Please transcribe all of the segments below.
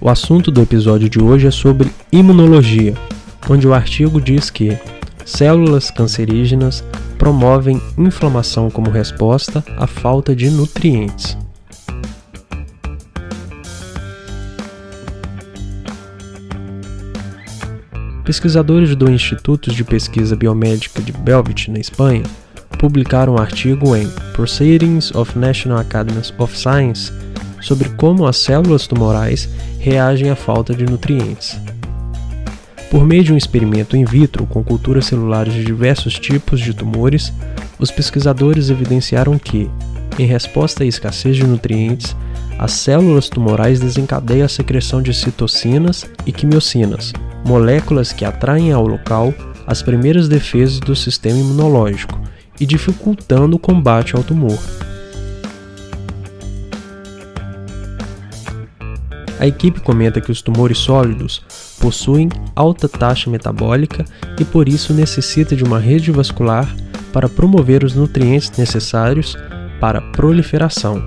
O assunto do episódio de hoje é sobre imunologia, onde o artigo diz que células cancerígenas promovem inflamação como resposta à falta de nutrientes. Pesquisadores do Instituto de Pesquisa Biomédica de Belvit, na Espanha, publicaram um artigo em Proceedings of National Academies of Science sobre como as células tumorais reagem à falta de nutrientes. Por meio de um experimento in vitro com culturas celulares de diversos tipos de tumores, os pesquisadores evidenciaram que, em resposta à escassez de nutrientes, as células tumorais desencadeiam a secreção de citocinas e quimiocinas, moléculas que atraem ao local as primeiras defesas do sistema imunológico e dificultando o combate ao tumor. A equipe comenta que os tumores sólidos possuem alta taxa metabólica e por isso necessita de uma rede vascular para promover os nutrientes necessários para a proliferação.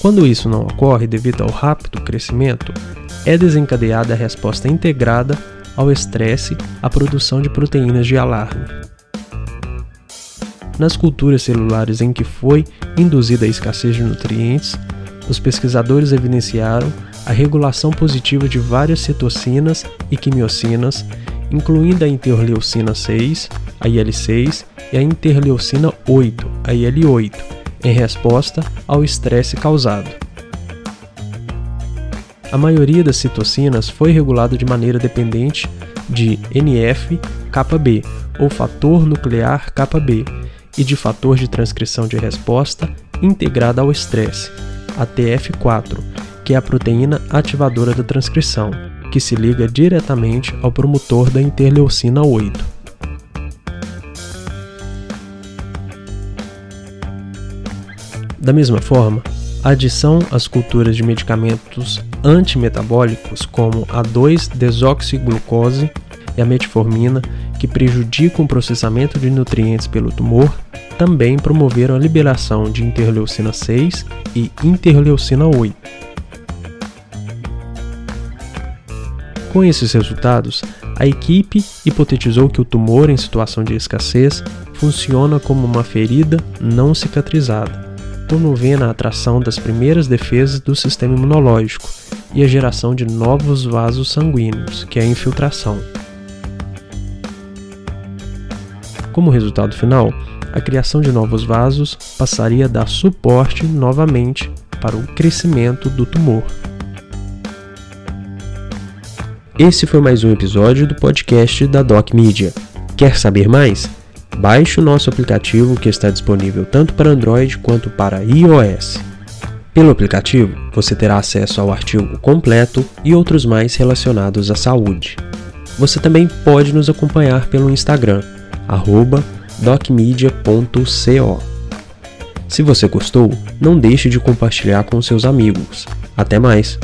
Quando isso não ocorre devido ao rápido crescimento, é desencadeada a resposta integrada ao estresse, a produção de proteínas de alarme. Nas culturas celulares em que foi induzida a escassez de nutrientes, os pesquisadores evidenciaram a regulação positiva de várias citocinas e quimiocinas, incluindo a interleucina 6, a IL6, e a interleucina 8, a IL8, em resposta ao estresse causado. A maioria das citocinas foi regulada de maneira dependente de NF-κB, ou fator nuclear κB, e de fator de transcrição de resposta integrada ao estresse, ATF4, que é a proteína ativadora da transcrição, que se liga diretamente ao promotor da interleucina 8. Da mesma forma, a adição às culturas de medicamentos antimetabólicos como a 2-desoxiglucose e a metformina, que prejudicam o processamento de nutrientes pelo tumor, também promoveram a liberação de interleucina 6 e interleucina 8. Com esses resultados, a equipe hipotetizou que o tumor em situação de escassez funciona como uma ferida não cicatrizada, promovendo a atração das primeiras defesas do sistema imunológico e a geração de novos vasos sanguíneos, que é a infiltração. Como resultado final, a criação de novos vasos passaria a dar suporte novamente para o crescimento do tumor. Esse foi mais um episódio do podcast da Doc Media. Quer saber mais? Baixe o nosso aplicativo que está disponível tanto para Android quanto para iOS. Pelo aplicativo, você terá acesso ao artigo completo e outros mais relacionados à saúde. Você também pode nos acompanhar pelo Instagram, docmedia.co. Se você gostou, não deixe de compartilhar com seus amigos. Até mais!